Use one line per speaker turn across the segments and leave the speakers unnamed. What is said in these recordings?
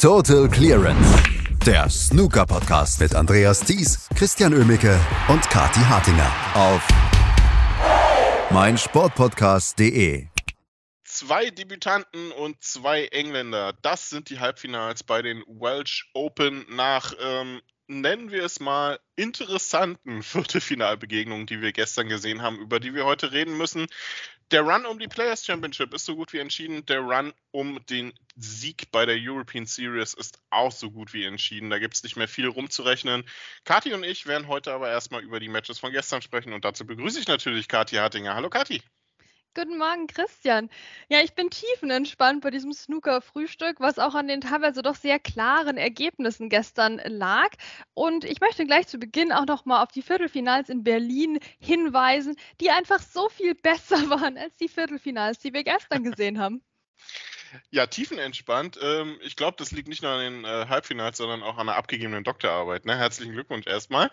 Total Clearance. Der Snooker-Podcast mit Andreas Thies, Christian Ömicke und Kati Hartinger auf meinsportpodcast.de.
Zwei Debütanten und zwei Engländer. Das sind die Halbfinals bei den Welsh Open nach, ähm, nennen wir es mal, interessanten Viertelfinalbegegnungen, die wir gestern gesehen haben, über die wir heute reden müssen. Der Run um die Players Championship ist so gut wie entschieden. Der Run um den Sieg bei der European Series ist auch so gut wie entschieden. Da gibt es nicht mehr viel rumzurechnen. Kathi und ich werden heute aber erstmal über die Matches von gestern sprechen und dazu begrüße ich natürlich Kathi Hartinger. Hallo Kathi.
Guten Morgen, Christian. Ja, ich bin tiefenentspannt bei diesem Snooker-Frühstück, was auch an den teilweise doch sehr klaren Ergebnissen gestern lag. Und ich möchte gleich zu Beginn auch nochmal auf die Viertelfinals in Berlin hinweisen, die einfach so viel besser waren als die Viertelfinals, die wir gestern gesehen haben.
Ja, tiefenentspannt. Ähm, ich glaube, das liegt nicht nur an den äh, Halbfinals, sondern auch an der abgegebenen Doktorarbeit. Ne? Herzlichen Glückwunsch erstmal.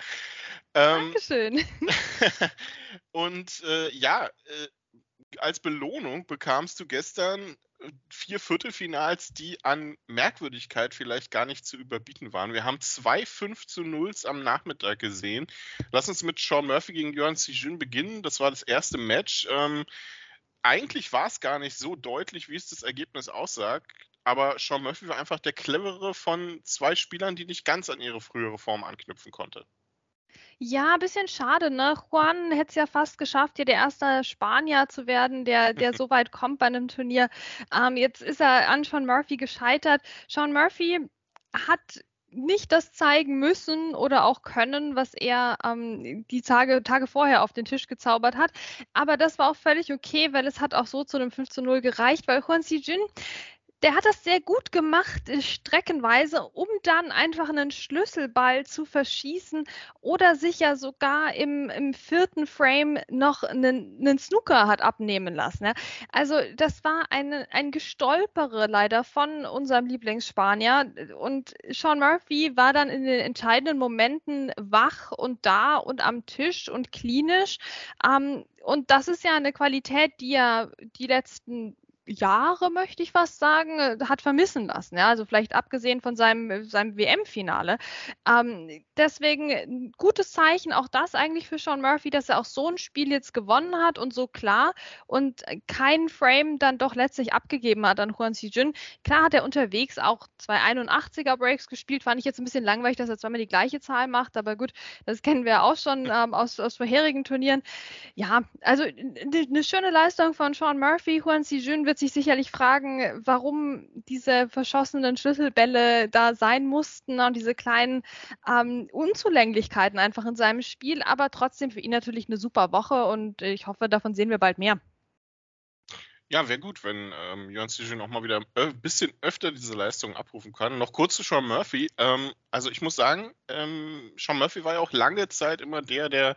Ähm, Dankeschön.
und äh, ja, äh, als Belohnung bekamst du gestern äh, vier Viertelfinals, die an Merkwürdigkeit vielleicht gar nicht zu überbieten waren. Wir haben zwei 5 zu 0 am Nachmittag gesehen. Lass uns mit Sean Murphy gegen Jörn Sijun beginnen. Das war das erste Match. Ähm, eigentlich war es gar nicht so deutlich, wie es das Ergebnis aussagt. Aber Sean Murphy war einfach der clevere von zwei Spielern, die nicht ganz an ihre frühere Form anknüpfen konnte.
Ja, ein bisschen schade, ne? Juan hätte es ja fast geschafft, hier der erste Spanier zu werden, der, der so weit kommt bei einem Turnier. Ähm, jetzt ist er an Sean Murphy gescheitert. Sean Murphy hat nicht das zeigen müssen oder auch können, was er ähm, die Tage, Tage vorher auf den Tisch gezaubert hat. Aber das war auch völlig okay, weil es hat auch so zu einem 5 zu 0 gereicht, weil Juan Jin der hat das sehr gut gemacht, äh, streckenweise, um dann einfach einen Schlüsselball zu verschießen oder sich ja sogar im, im vierten Frame noch einen, einen Snooker hat abnehmen lassen. Ja. Also das war eine, ein Gestolpere leider von unserem Lieblingsspanier und Sean Murphy war dann in den entscheidenden Momenten wach und da und am Tisch und klinisch. Ähm, und das ist ja eine Qualität, die er die letzten Jahre, möchte ich fast sagen, äh, hat vermissen lassen. Ja? Also vielleicht abgesehen von seinem, seinem WM-Finale. Ähm, deswegen ein gutes Zeichen, auch das eigentlich für Sean Murphy, dass er auch so ein Spiel jetzt gewonnen hat und so klar und keinen Frame dann doch letztlich abgegeben hat an Juan Jun. Klar hat er unterwegs auch zwei 81er Breaks gespielt, fand ich jetzt ein bisschen langweilig, dass er zweimal die gleiche Zahl macht, aber gut, das kennen wir auch schon ähm, aus, aus vorherigen Turnieren. Ja, also eine schöne Leistung von Sean Murphy. Juan Jun wird wird sich sicherlich fragen, warum diese verschossenen Schlüsselbälle da sein mussten und diese kleinen ähm, Unzulänglichkeiten einfach in seinem Spiel. Aber trotzdem für ihn natürlich eine super Woche und ich hoffe, davon sehen wir bald mehr.
Ja, wäre gut, wenn ähm, Jörn Sijin auch mal wieder ein äh, bisschen öfter diese Leistung abrufen kann. Noch kurz zu Sean Murphy. Ähm, also ich muss sagen, ähm, Sean Murphy war ja auch lange Zeit immer der, der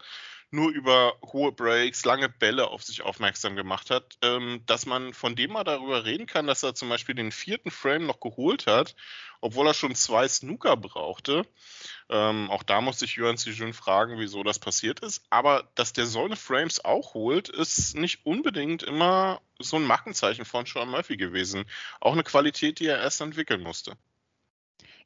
nur über hohe Breaks, lange Bälle auf sich aufmerksam gemacht hat, ähm, dass man von dem mal darüber reden kann, dass er zum Beispiel den vierten Frame noch geholt hat, obwohl er schon zwei Snooker brauchte. Ähm, auch da muss sich Jörn Sijun fragen, wieso das passiert ist. Aber dass der so eine Frames auch holt, ist nicht unbedingt immer so ein Markenzeichen von Sean Murphy gewesen. Auch eine Qualität, die er erst entwickeln musste.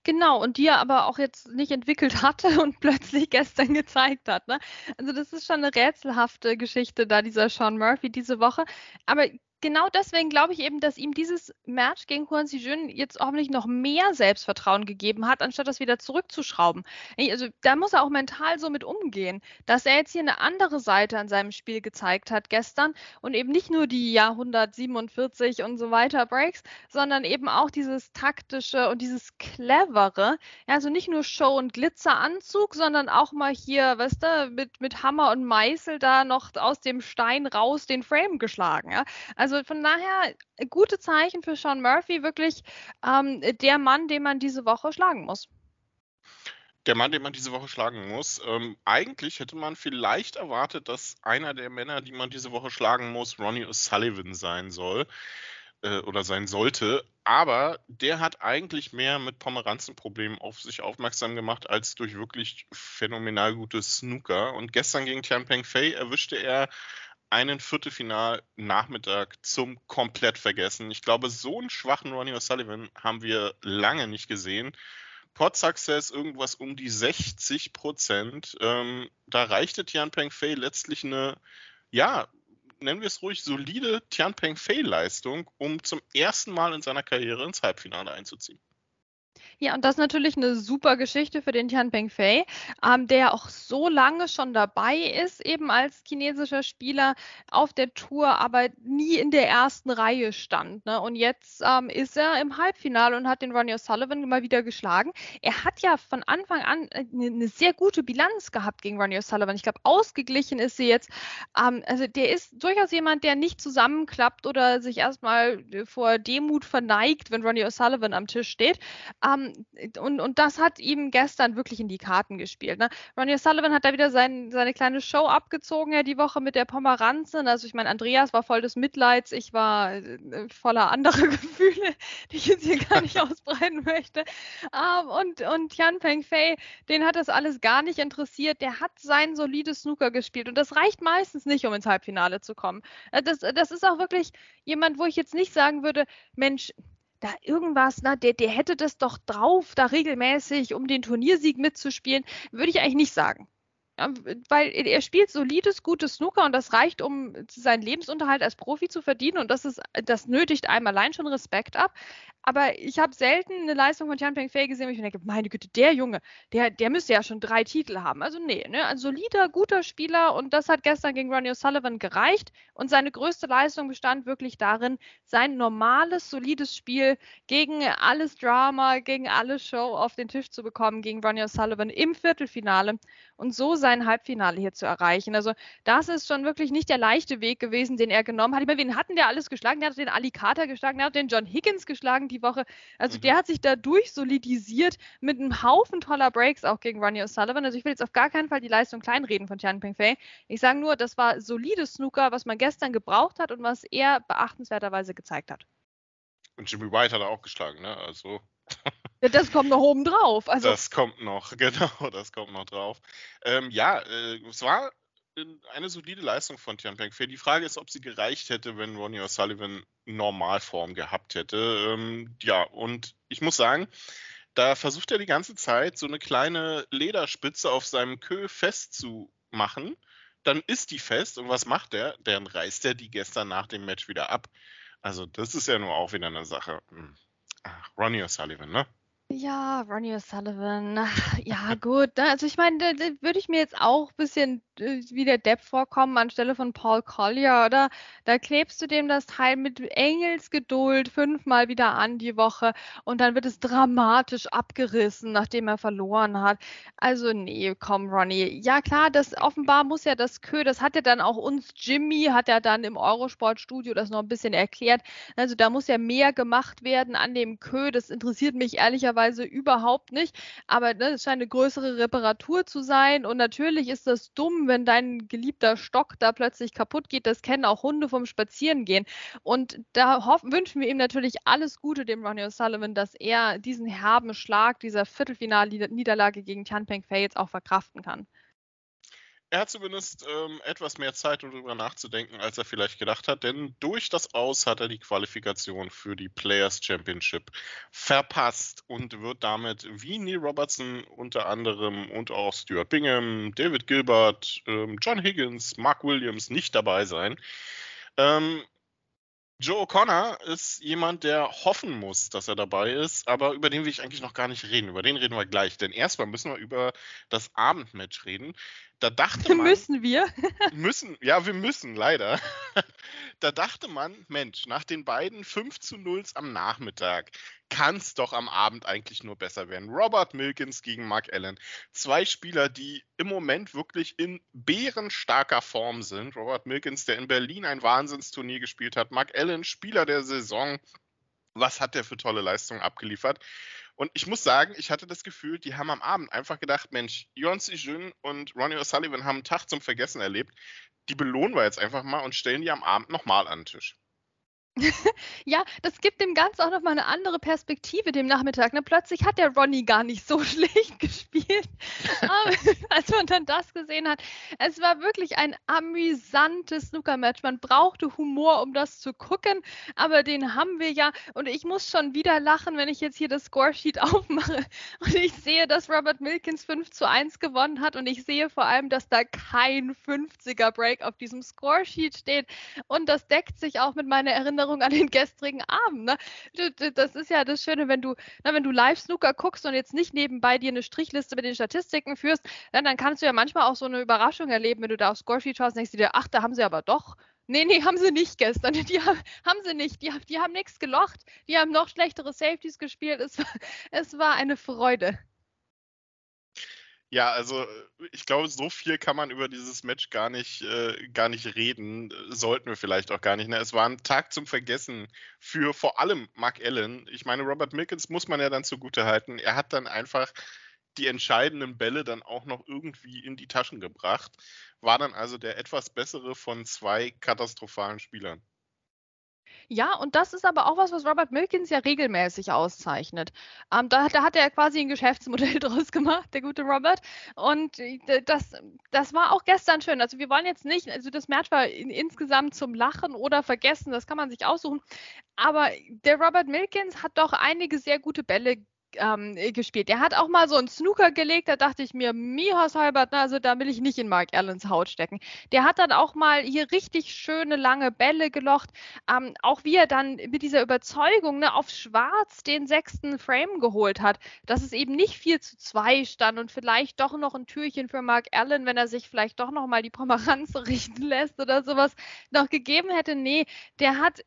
Genau, und die er aber auch jetzt nicht entwickelt hatte und plötzlich gestern gezeigt hat. Ne? Also das ist schon eine rätselhafte Geschichte da, dieser Sean Murphy diese Woche. Aber genau deswegen glaube ich eben, dass ihm dieses Match gegen Juan Jun jetzt hoffentlich noch mehr Selbstvertrauen gegeben hat, anstatt das wieder zurückzuschrauben. Also da muss er auch mental so mit umgehen, dass er jetzt hier eine andere Seite an seinem Spiel gezeigt hat gestern und eben nicht nur die ja 147 und so weiter Breaks, sondern eben auch dieses taktische und dieses clevere. Ja, also nicht nur Show und Glitzeranzug, sondern auch mal hier, weißt du, mit, mit Hammer und Meißel da noch aus dem Stein raus den Frame geschlagen. Ja? Also also von daher gute Zeichen für Sean Murphy, wirklich ähm, der Mann, den man diese Woche schlagen muss.
Der Mann, den man diese Woche schlagen muss. Ähm, eigentlich hätte man vielleicht erwartet, dass einer der Männer, die man diese Woche schlagen muss, Ronnie O'Sullivan sein soll äh, oder sein sollte. Aber der hat eigentlich mehr mit Pomeranzenproblemen auf sich aufmerksam gemacht, als durch wirklich phänomenal gutes Snooker. Und gestern gegen Tian Peng Fei erwischte er einen Viertelfinal-Nachmittag zum komplett vergessen. Ich glaube, so einen schwachen Ronnie O'Sullivan haben wir lange nicht gesehen. Pot Success irgendwas um die 60 Prozent. Ähm, da reichte Tian Peng Fei letztlich eine, ja, nennen wir es ruhig, solide Tian Peng Fei Leistung, um zum ersten Mal in seiner Karriere ins Halbfinale einzuziehen.
Ja, und das ist natürlich eine super Geschichte für den Tian Pengfei, ähm, der auch so lange schon dabei ist, eben als chinesischer Spieler auf der Tour, aber nie in der ersten Reihe stand. Ne? Und jetzt ähm, ist er im Halbfinale und hat den Ronnie O'Sullivan mal wieder geschlagen. Er hat ja von Anfang an eine, eine sehr gute Bilanz gehabt gegen Ronnie O'Sullivan. Ich glaube, ausgeglichen ist sie jetzt. Ähm, also der ist durchaus jemand, der nicht zusammenklappt oder sich erstmal vor Demut verneigt, wenn Ronnie O'Sullivan am Tisch steht. Ähm, und, und das hat ihm gestern wirklich in die Karten gespielt. Ne? Ronnie Sullivan hat da wieder sein, seine kleine Show abgezogen, ja, die Woche mit der Pomeranze. Also ich meine, Andreas war voll des Mitleids, ich war äh, voller anderer Gefühle, die ich jetzt hier gar nicht ausbreiten möchte. Ähm, und, und Jan Peng Fei, den hat das alles gar nicht interessiert. Der hat sein solides Snooker gespielt und das reicht meistens nicht, um ins Halbfinale zu kommen. Äh, das, das ist auch wirklich jemand, wo ich jetzt nicht sagen würde, Mensch, da irgendwas, na, der, der hätte das doch drauf, da regelmäßig, um den Turniersieg mitzuspielen, würde ich eigentlich nicht sagen. Weil er spielt solides, gutes Snooker und das reicht, um seinen Lebensunterhalt als Profi zu verdienen und das ist, das nötigt einem allein schon Respekt ab. Aber ich habe selten eine Leistung von Tian Peng Fei gesehen, wo ich mir denke, meine Güte, der Junge, der, der müsste ja schon drei Titel haben. Also nee, ne, ein solider, guter Spieler und das hat gestern gegen Ronnie O'Sullivan gereicht und seine größte Leistung bestand wirklich darin, sein normales, solides Spiel gegen alles Drama, gegen alle Show auf den Tisch zu bekommen gegen Ronnie O'Sullivan im Viertelfinale und so sein Halbfinale hier zu erreichen. Also das ist schon wirklich nicht der leichte Weg gewesen, den er genommen hat. Ich meine, wen hatten der alles geschlagen? Der hat den Ali Carter geschlagen, der hat den John Higgins geschlagen, die Woche. Also mhm. der hat sich da durchsolidisiert mit einem Haufen toller Breaks auch gegen Ronnie O'Sullivan. Also ich will jetzt auf gar keinen Fall die Leistung kleinreden von Tian Pengfei. Ich sage nur, das war solides Snooker, was man gestern gebraucht hat und was er beachtenswerterweise gezeigt hat.
Und Jimmy White hat er auch geschlagen, ne? Also.
Ja, das kommt noch oben drauf.
Also. Das kommt noch, genau, das kommt noch drauf. Ähm, ja, äh, es war eine solide Leistung von Tian Pengfei. Die Frage ist, ob sie gereicht hätte, wenn Ronnie O'Sullivan Normalform gehabt hätte. Ähm, ja, und ich muss sagen, da versucht er die ganze Zeit, so eine kleine Lederspitze auf seinem Kö festzumachen. Dann ist die fest und was macht er? Dann reißt er die gestern nach dem Match wieder ab. Also, das ist ja nur auch wieder eine Sache. Hm. Ach, Ronnie O'Sullivan, ne?
Ja, Ronnie O'Sullivan. Ja, gut. Ne? Also ich meine, da, würde ich mir jetzt auch ein bisschen äh, wie der Depp vorkommen anstelle von Paul Collier, oder? Da klebst du dem das Teil mit Engelsgeduld fünfmal wieder an die Woche und dann wird es dramatisch abgerissen, nachdem er verloren hat. Also nee, komm, Ronnie. Ja klar, das offenbar muss ja das Kö, das hat ja dann auch uns Jimmy, hat ja dann im Eurosport-Studio das noch ein bisschen erklärt. Also da muss ja mehr gemacht werden an dem Kö. Das interessiert mich ehrlicherweise überhaupt nicht. Aber ne, es scheint eine größere Reparatur zu sein und natürlich ist das dumm, wenn dein geliebter Stock da plötzlich kaputt geht. Das kennen auch Hunde vom Spazierengehen. Und da hoffen, wünschen wir ihm natürlich alles Gute, dem Ronnie O'Sullivan, dass er diesen herben Schlag dieser Viertelfinalniederlage gegen Tian Peng Fei jetzt auch verkraften kann
er hat zumindest ähm, etwas mehr Zeit, um darüber nachzudenken, als er vielleicht gedacht hat, denn durch das Aus hat er die Qualifikation für die Players Championship verpasst und wird damit wie Neil Robertson unter anderem und auch Stuart Bingham, David Gilbert, ähm, John Higgins, Mark Williams nicht dabei sein. Ähm, Joe O'Connor ist jemand, der hoffen muss, dass er dabei ist, aber über den will ich eigentlich noch gar nicht reden. Über den reden wir gleich, denn erstmal müssen wir über das Abendmatch reden. Da dachte man.
müssen wir?
müssen, ja, wir müssen, leider. da dachte man, Mensch, nach den beiden 5 zu 0 am Nachmittag kann es doch am Abend eigentlich nur besser werden. Robert Milkins gegen Mark Allen. Zwei Spieler, die im Moment wirklich in bärenstarker Form sind. Robert Milkins, der in Berlin ein Wahnsinnsturnier gespielt hat. Mark Allen, Spieler der Saison. Was hat der für tolle Leistungen abgeliefert? Und ich muss sagen, ich hatte das Gefühl, die haben am Abend einfach gedacht, Mensch, Yon Jun und Ronnie O'Sullivan haben einen Tag zum Vergessen erlebt. Die belohnen wir jetzt einfach mal und stellen die am Abend nochmal an den Tisch.
ja, das gibt dem Ganzen auch nochmal eine andere Perspektive dem Nachmittag. Ne? Plötzlich hat der Ronnie gar nicht so schlecht gespielt, als man dann das gesehen hat. Es war wirklich ein amüsantes Snooker-Match. Man brauchte Humor, um das zu gucken, aber den haben wir ja. Und ich muss schon wieder lachen, wenn ich jetzt hier das Scoresheet aufmache und ich sehe, dass Robert Milkins 5 zu 1 gewonnen hat und ich sehe vor allem, dass da kein 50er Break auf diesem Scoresheet steht. Und das deckt sich auch mit meiner Erinnerung Erinnerung an den gestrigen Abend. Ne? Das ist ja das Schöne, wenn du, na, wenn du Live-Snooker guckst und jetzt nicht nebenbei dir eine Strichliste mit den Statistiken führst, dann, dann kannst du ja manchmal auch so eine Überraschung erleben, wenn du da auf Scoresheet schaust und denkst dir, ach, da haben sie aber doch Nee, nee, haben sie nicht gestern. Die haben, haben sie nicht. Die, die haben nichts gelocht. Die haben noch schlechtere Safeties gespielt. Es, es war eine Freude.
Ja, also äh, ich glaube, so viel kann man über dieses Match gar nicht, äh, gar nicht reden. Sollten wir vielleicht auch gar nicht. Ne? Es war ein Tag zum Vergessen für vor allem Mark Allen. Ich meine, Robert Milkins muss man ja dann zugute halten. Er hat dann einfach die entscheidenden Bälle dann auch noch irgendwie in die Taschen gebracht. War dann also der etwas bessere von zwei katastrophalen Spielern.
Ja, und das ist aber auch was, was Robert Milkins ja regelmäßig auszeichnet. Ähm, da, da, hat er quasi ein Geschäftsmodell draus gemacht, der gute Robert. Und äh, das, das war auch gestern schön. Also wir wollen jetzt nicht, also das Match war in, insgesamt zum Lachen oder Vergessen, das kann man sich aussuchen. Aber der Robert Milkins hat doch einige sehr gute Bälle ähm, gespielt. Der hat auch mal so einen Snooker gelegt, da dachte ich mir, Mihas Halbert, also da will ich nicht in Mark Allens Haut stecken. Der hat dann auch mal hier richtig schöne lange Bälle gelocht. Ähm, auch wie er dann mit dieser Überzeugung ne, auf Schwarz den sechsten Frame geholt hat, dass es eben nicht 4 zu 2 stand und vielleicht doch noch ein Türchen für Mark Allen, wenn er sich vielleicht doch noch mal die Pomeranze richten lässt oder sowas, noch gegeben hätte. Nee, der hat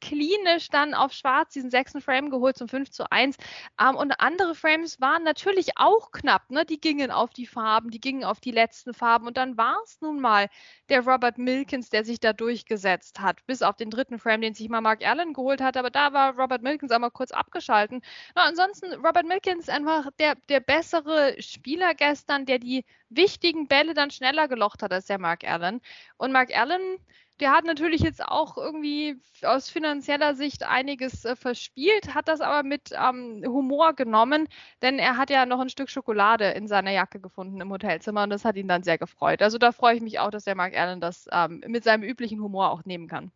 klinisch dann auf schwarz diesen sechsten Frame geholt zum 5 zu 1. Ähm, und andere Frames waren natürlich auch knapp. Ne? Die gingen auf die Farben, die gingen auf die letzten Farben. Und dann war es nun mal der Robert Milkins, der sich da durchgesetzt hat. Bis auf den dritten Frame, den sich mal Mark Allen geholt hat. Aber da war Robert Milkins einmal kurz abgeschalten. Na, ansonsten, Robert Milkins einfach der, der bessere Spieler gestern, der die wichtigen Bälle dann schneller gelocht hat als der Mark Allen. Und Mark Allen der hat natürlich jetzt auch irgendwie aus finanzieller Sicht einiges äh, verspielt, hat das aber mit ähm, Humor genommen, denn er hat ja noch ein Stück Schokolade in seiner Jacke gefunden im Hotelzimmer und das hat ihn dann sehr gefreut. Also da freue ich mich auch, dass der Mark Allen das ähm, mit seinem üblichen Humor auch nehmen kann.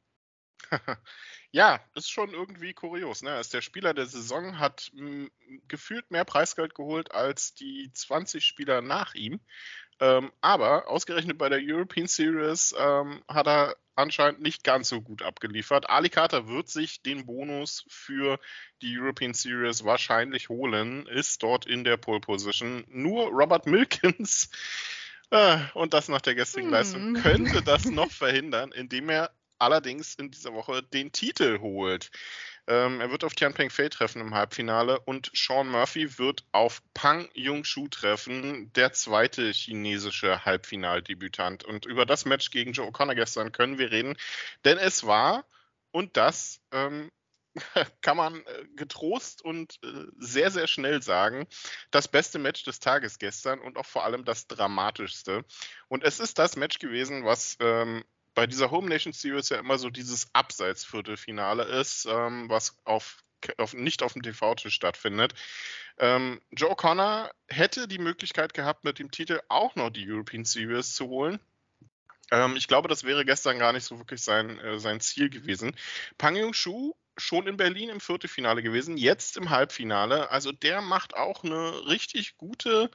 Ja, ist schon irgendwie kurios. Ne? Er ist der Spieler der Saison, hat m, gefühlt mehr Preisgeld geholt als die 20 Spieler nach ihm. Ähm, aber ausgerechnet bei der European Series ähm, hat er anscheinend nicht ganz so gut abgeliefert. Ali Carter wird sich den Bonus für die European Series wahrscheinlich holen, ist dort in der Pole Position. Nur Robert Milkins äh, und das nach der gestrigen hm. Leistung könnte das noch verhindern, indem er allerdings in dieser Woche den Titel holt. Ähm, er wird auf Tian Peng Fei treffen im Halbfinale und Sean Murphy wird auf Pang Yung-Shu treffen, der zweite chinesische Halbfinaldebütant. Und über das Match gegen Joe O'Connor gestern können wir reden, denn es war, und das ähm, kann man äh, getrost und äh, sehr, sehr schnell sagen, das beste Match des Tages gestern und auch vor allem das dramatischste. Und es ist das Match gewesen, was ähm, bei dieser Home Nation Series ja immer so dieses Abseits-Viertelfinale ist, ähm, was auf, auf, nicht auf dem TV-Tisch stattfindet. Ähm, Joe Connor hätte die Möglichkeit gehabt, mit dem Titel auch noch die European Series zu holen. Ähm, ich glaube, das wäre gestern gar nicht so wirklich sein, äh, sein Ziel gewesen. Pang Yung-Shu schon in Berlin im Viertelfinale gewesen, jetzt im Halbfinale. Also der macht auch eine richtig gute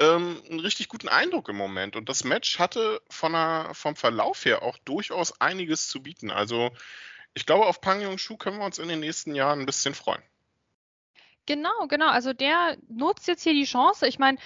ähm, einen richtig guten Eindruck im Moment. Und das Match hatte von der, vom Verlauf her auch durchaus einiges zu bieten. Also ich glaube, auf Pang Yung Shu können wir uns in den nächsten Jahren ein bisschen freuen.
Genau, genau. Also der nutzt jetzt hier die Chance. Ich meine,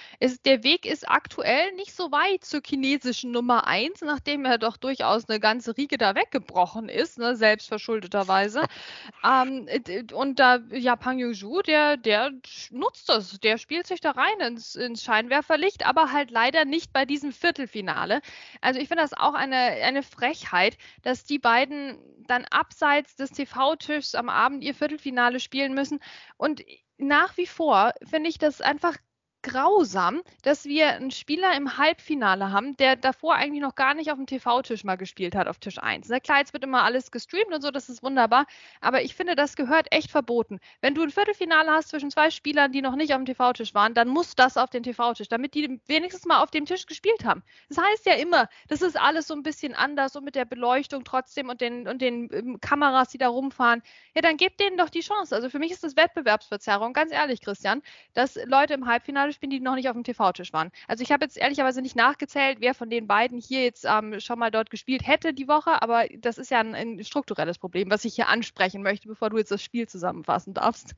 der Weg ist aktuell nicht so weit zur chinesischen Nummer 1, nachdem er doch durchaus eine ganze Riege da weggebrochen ist, ne, selbstverschuldeterweise. ähm, und da, ja, Pang Yuzhu, der, der nutzt das, der spielt sich da rein ins, ins Scheinwerferlicht, aber halt leider nicht bei diesem Viertelfinale. Also ich finde das auch eine, eine Frechheit, dass die beiden dann abseits des TV-Tischs am Abend ihr Viertelfinale spielen müssen. Und nach wie vor finde ich das einfach grausam, dass wir einen Spieler im Halbfinale haben, der davor eigentlich noch gar nicht auf dem TV-Tisch mal gespielt hat, auf Tisch 1. Na klar, jetzt wird immer alles gestreamt und so, das ist wunderbar, aber ich finde, das gehört echt verboten. Wenn du ein Viertelfinale hast zwischen zwei Spielern, die noch nicht auf dem TV-Tisch waren, dann muss das auf den TV-Tisch, damit die wenigstens mal auf dem Tisch gespielt haben. Das heißt ja immer, das ist alles so ein bisschen anders, so mit der Beleuchtung trotzdem und den, und den ähm, Kameras, die da rumfahren. Ja, dann gebt denen doch die Chance. Also für mich ist das Wettbewerbsverzerrung, ganz ehrlich, Christian, dass Leute im Halbfinale spielen, die noch nicht auf dem TV-Tisch waren. Also ich habe jetzt ehrlicherweise nicht nachgezählt, wer von den beiden hier jetzt ähm, schon mal dort gespielt hätte die Woche, aber das ist ja ein, ein strukturelles Problem, was ich hier ansprechen möchte, bevor du jetzt das Spiel zusammenfassen darfst.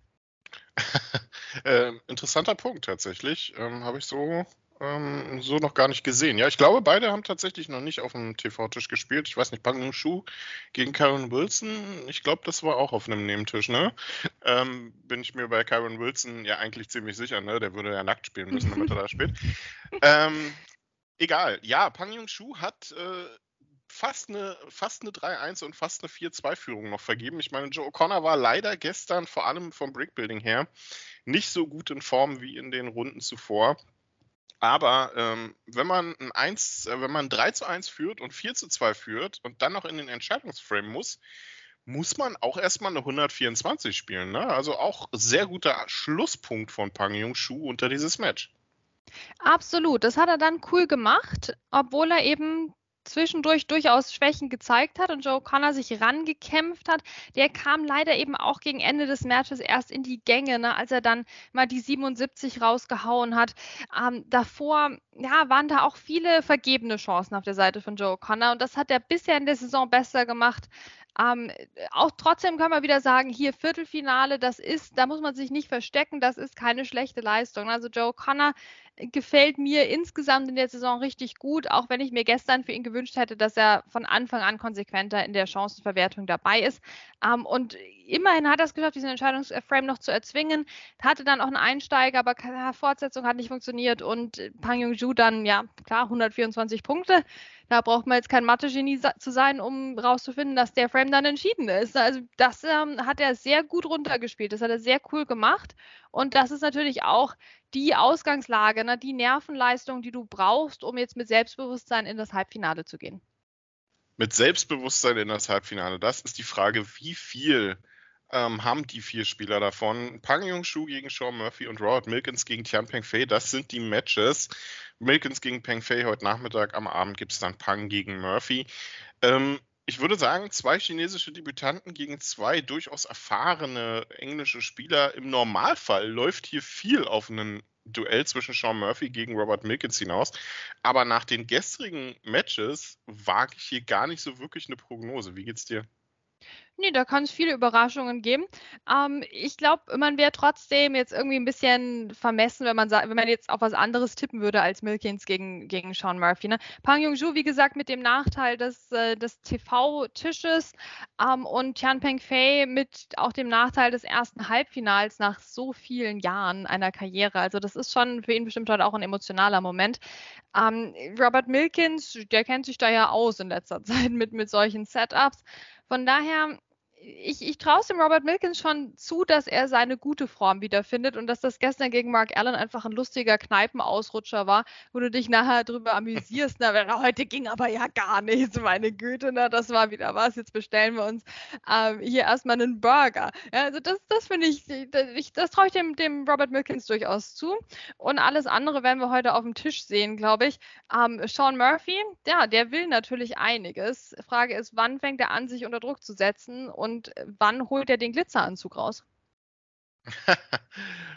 äh, interessanter Punkt tatsächlich. Ähm, Habe ich so ähm, so noch gar nicht gesehen. Ja, ich glaube, beide haben tatsächlich noch nicht auf dem TV-Tisch gespielt. Ich weiß nicht, Bang Shu gegen Karen Wilson. Ich glaube, das war auch auf einem Nebentisch, ne? Ähm, bin ich mir bei Karen Wilson ja eigentlich ziemlich sicher, ne? Der würde ja nackt spielen müssen, damit er da spielt. Ähm, egal. Ja, Pang Yung Shu hat äh, fast eine, fast eine 3-1 und fast eine 4-2-Führung noch vergeben. Ich meine, Joe O'Connor war leider gestern, vor allem vom Brickbuilding her, nicht so gut in Form wie in den Runden zuvor. Aber ähm, wenn man ein 1, äh, wenn man 3 zu 1 führt und 4 zu 2 führt und dann noch in den Entscheidungsframe muss, muss man auch erstmal eine 124 spielen. Ne? Also auch sehr guter Schlusspunkt von Pang Yung Shu unter dieses Match.
Absolut, das hat er dann cool gemacht, obwohl er eben zwischendurch durchaus Schwächen gezeigt hat und Joe Connor sich rangekämpft hat, der kam leider eben auch gegen Ende des Matches erst in die Gänge, ne, als er dann mal die 77 rausgehauen hat. Ähm, davor ja, waren da auch viele vergebene Chancen auf der Seite von Joe Connor und das hat er bisher in der Saison besser gemacht. Ähm, auch trotzdem können wir wieder sagen, hier Viertelfinale, das ist, da muss man sich nicht verstecken, das ist keine schlechte Leistung. Also Joe Connor gefällt mir insgesamt in der Saison richtig gut, auch wenn ich mir gestern für ihn gewünscht hätte, dass er von Anfang an konsequenter in der Chancenverwertung dabei ist. Ähm, und immerhin hat er es geschafft, diesen Entscheidungsframe noch zu erzwingen, hatte dann auch einen Einsteiger, aber keine Fortsetzung hat nicht funktioniert und Pang Yung-ju dann, ja, klar, 124 Punkte. Da braucht man jetzt kein Mathe-Genie zu sein, um rauszufinden, dass der Frame dann entschieden ist. Also das ähm, hat er sehr gut runtergespielt. Das hat er sehr cool gemacht. Und das ist natürlich auch die Ausgangslage, ne, die Nervenleistung, die du brauchst, um jetzt mit Selbstbewusstsein in das Halbfinale zu gehen.
Mit Selbstbewusstsein in das Halbfinale, das ist die Frage, wie viel ähm, haben die vier Spieler davon. Pang Yung-Shu gegen Sean Murphy und Robert Milkins gegen Tian Peng Fei, das sind die Matches. Milkins gegen Peng Fei heute Nachmittag, am Abend gibt es dann Pang gegen Murphy. Ähm, ich würde sagen, zwei chinesische Debütanten gegen zwei durchaus erfahrene englische Spieler. Im Normalfall läuft hier viel auf ein Duell zwischen Sean Murphy gegen Robert Milkins hinaus. Aber nach den gestrigen Matches wage ich hier gar nicht so wirklich eine Prognose. Wie geht's dir?
Nee, da kann es viele Überraschungen geben. Ähm, ich glaube, man wäre trotzdem jetzt irgendwie ein bisschen vermessen, wenn man, wenn man jetzt auf was anderes tippen würde als Milkins gegen, gegen Sean Murphy. Ne? Pang Yung-ju, wie gesagt, mit dem Nachteil des, äh, des TV-Tisches ähm, und Tian Peng Fei mit auch dem Nachteil des ersten Halbfinals nach so vielen Jahren einer Karriere. Also das ist schon für ihn bestimmt heute auch ein emotionaler Moment. Ähm, Robert Milkins, der kennt sich da ja aus in letzter Zeit mit, mit solchen Setups. Von daher ich, ich traue es dem Robert Milkins schon zu, dass er seine gute Form wiederfindet und dass das gestern gegen Mark Allen einfach ein lustiger Kneipenausrutscher war, wo du dich nachher drüber amüsierst. Na, heute ging aber ja gar nichts, meine Güte, na, das war wieder was. Jetzt bestellen wir uns ähm, hier erstmal einen Burger. Ja, also das, das finde ich, ich, das traue ich dem, dem Robert Milkins durchaus zu. Und alles andere werden wir heute auf dem Tisch sehen, glaube ich. Ähm, Sean Murphy, ja, der will natürlich einiges. Frage ist, wann fängt er an, sich unter Druck zu setzen und und wann holt er den Glitzeranzug raus?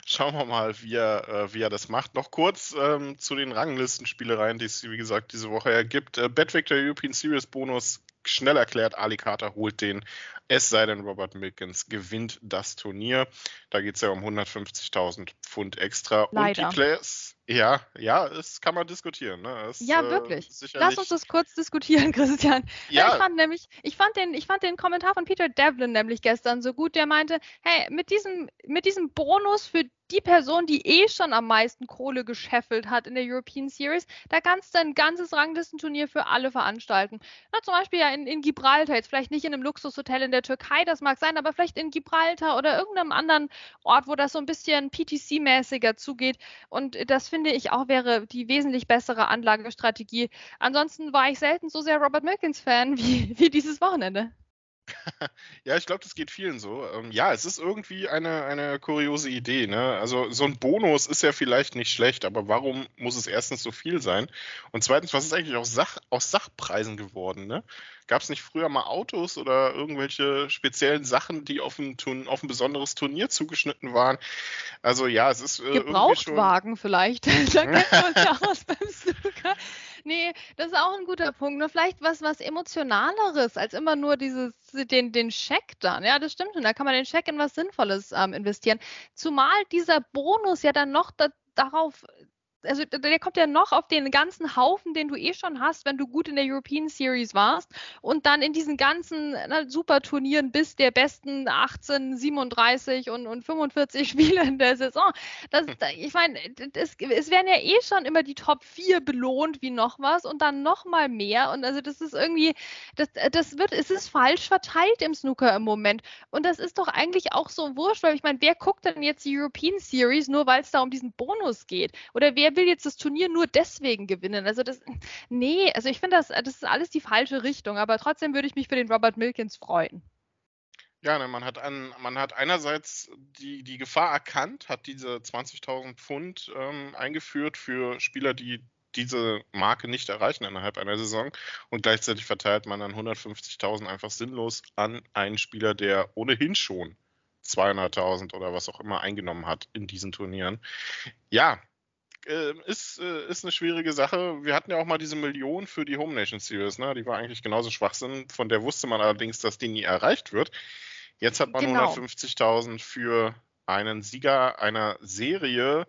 Schauen wir mal, wie er, äh, wie er das macht. Noch kurz ähm, zu den Ranglistenspielereien, die es, wie gesagt, diese Woche ergibt. Äh, Betwictor European Series Bonus schnell erklärt, Ali Carter holt den, es sei denn, Robert Milkins gewinnt das Turnier. Da geht es ja um 150.000 Pfund extra.
Leider.
Und die Class, ja, ja, das kann man diskutieren. Ne?
Es, ja, äh, wirklich. Lass uns das kurz diskutieren, Christian. Ja. Ich fand nämlich, ich fand den, ich fand den Kommentar von Peter Devlin nämlich gestern so gut, der meinte, hey, mit diesem, mit diesem Bonus für die Person, die eh schon am meisten Kohle gescheffelt hat in der European Series, da kannst du ein ganzes Ranglistenturnier für alle veranstalten. Na, zum Beispiel ja in, in Gibraltar, jetzt vielleicht nicht in einem Luxushotel in der Türkei, das mag sein, aber vielleicht in Gibraltar oder irgendeinem anderen Ort, wo das so ein bisschen PTC-mäßiger zugeht. Und das finde ich auch wäre die wesentlich bessere Anlagestrategie. Ansonsten war ich selten so sehr Robert Milkins-Fan wie, wie dieses Wochenende.
ja, ich glaube, das geht vielen so. Ähm, ja, es ist irgendwie eine, eine kuriose Idee. Ne? Also so ein Bonus ist ja vielleicht nicht schlecht, aber warum muss es erstens so viel sein? Und zweitens, was ist eigentlich aus, Sach aus Sachpreisen geworden? Ne? Gab es nicht früher mal Autos oder irgendwelche speziellen Sachen, die auf ein, auf ein besonderes Turnier zugeschnitten waren? Also ja, es ist
äh, Gebrauchtwagen vielleicht. da kennt man ja aus beim Snooker. Nee, das ist auch ein guter Punkt. Nur vielleicht was, was emotionaleres als immer nur dieses, den, den Scheck dann. Ja, das stimmt. Und da kann man den Scheck in was Sinnvolles ähm, investieren. Zumal dieser Bonus ja dann noch da, darauf also der kommt ja noch auf den ganzen Haufen, den du eh schon hast, wenn du gut in der European Series warst und dann in diesen ganzen na, Superturnieren bist der besten 18, 37 und, und 45 Spiele in der Saison. Das, ich meine, es werden ja eh schon immer die Top 4 belohnt wie noch was und dann noch mal mehr und also das ist irgendwie, das, das wird, es ist falsch verteilt im Snooker im Moment und das ist doch eigentlich auch so wurscht, weil ich meine, wer guckt denn jetzt die European Series nur, weil es da um diesen Bonus geht oder wer wer will jetzt das Turnier nur deswegen gewinnen? Also das, nee, also ich finde, das, das ist alles die falsche Richtung, aber trotzdem würde ich mich für den Robert Milkins freuen.
Ja, ne, man, hat an, man hat einerseits die, die Gefahr erkannt, hat diese 20.000 Pfund ähm, eingeführt für Spieler, die diese Marke nicht erreichen innerhalb einer Saison und gleichzeitig verteilt man dann 150.000 einfach sinnlos an einen Spieler, der ohnehin schon 200.000 oder was auch immer eingenommen hat in diesen Turnieren. Ja, äh, ist, äh, ist eine schwierige Sache. Wir hatten ja auch mal diese Million für die Home Nation Series, ne? Die war eigentlich genauso Schwachsinn. Von der wusste man allerdings, dass die nie erreicht wird. Jetzt hat man genau. 150.000 für einen Sieger einer Serie,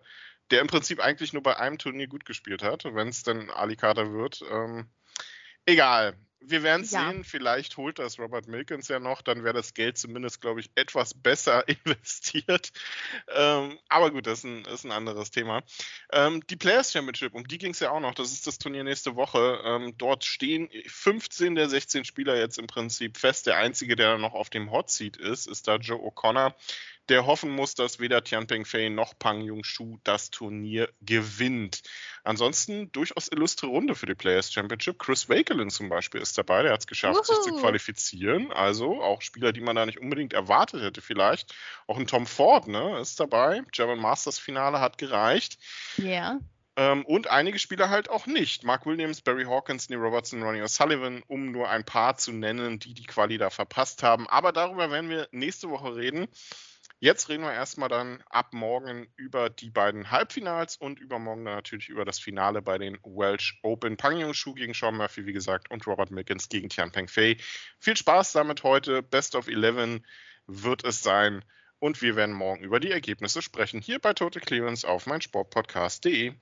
der im Prinzip eigentlich nur bei einem Turnier gut gespielt hat, wenn es denn Alicata wird. Ähm, egal wir werden ja. sehen. Vielleicht holt das Robert Milkins ja noch. Dann wäre das Geld zumindest, glaube ich, etwas besser investiert. Ähm, aber gut, das ist ein, ist ein anderes Thema. Ähm, die Players Championship, um die ging es ja auch noch. Das ist das Turnier nächste Woche. Ähm, dort stehen 15 der 16 Spieler jetzt im Prinzip fest. Der einzige, der noch auf dem Hot Seat ist, ist da Joe O'Connor der hoffen muss, dass weder Tianpeng Fei noch Pang Jung-Shu das Turnier gewinnt. Ansonsten durchaus illustre Runde für die Players Championship. Chris Wakelin zum Beispiel ist dabei, der hat es geschafft, Uhu. sich zu qualifizieren. Also auch Spieler, die man da nicht unbedingt erwartet hätte vielleicht. Auch ein Tom Ford ne, ist dabei. German Masters Finale hat gereicht.
Ja. Yeah.
Ähm, und einige Spieler halt auch nicht. Mark Williams, Barry Hawkins, Neil Robertson, Ronnie O'Sullivan, um nur ein paar zu nennen, die die Quali da verpasst haben. Aber darüber werden wir nächste Woche reden. Jetzt reden wir erstmal dann ab morgen über die beiden Halbfinals und übermorgen dann natürlich über das Finale bei den Welsh Open. Pang Yung-Shu gegen Sean Murphy, wie gesagt, und Robert Mickens gegen Tian Peng Fei. Viel Spaß damit heute. Best of 11 wird es sein. Und wir werden morgen über die Ergebnisse sprechen. Hier bei Total Clearance auf meinsportpodcast.de.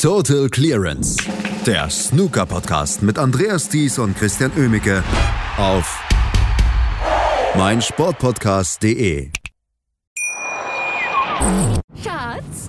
Total Clearance, der Snooker-Podcast mit Andreas Thies und Christian Oemicke auf meinsportpodcast.de.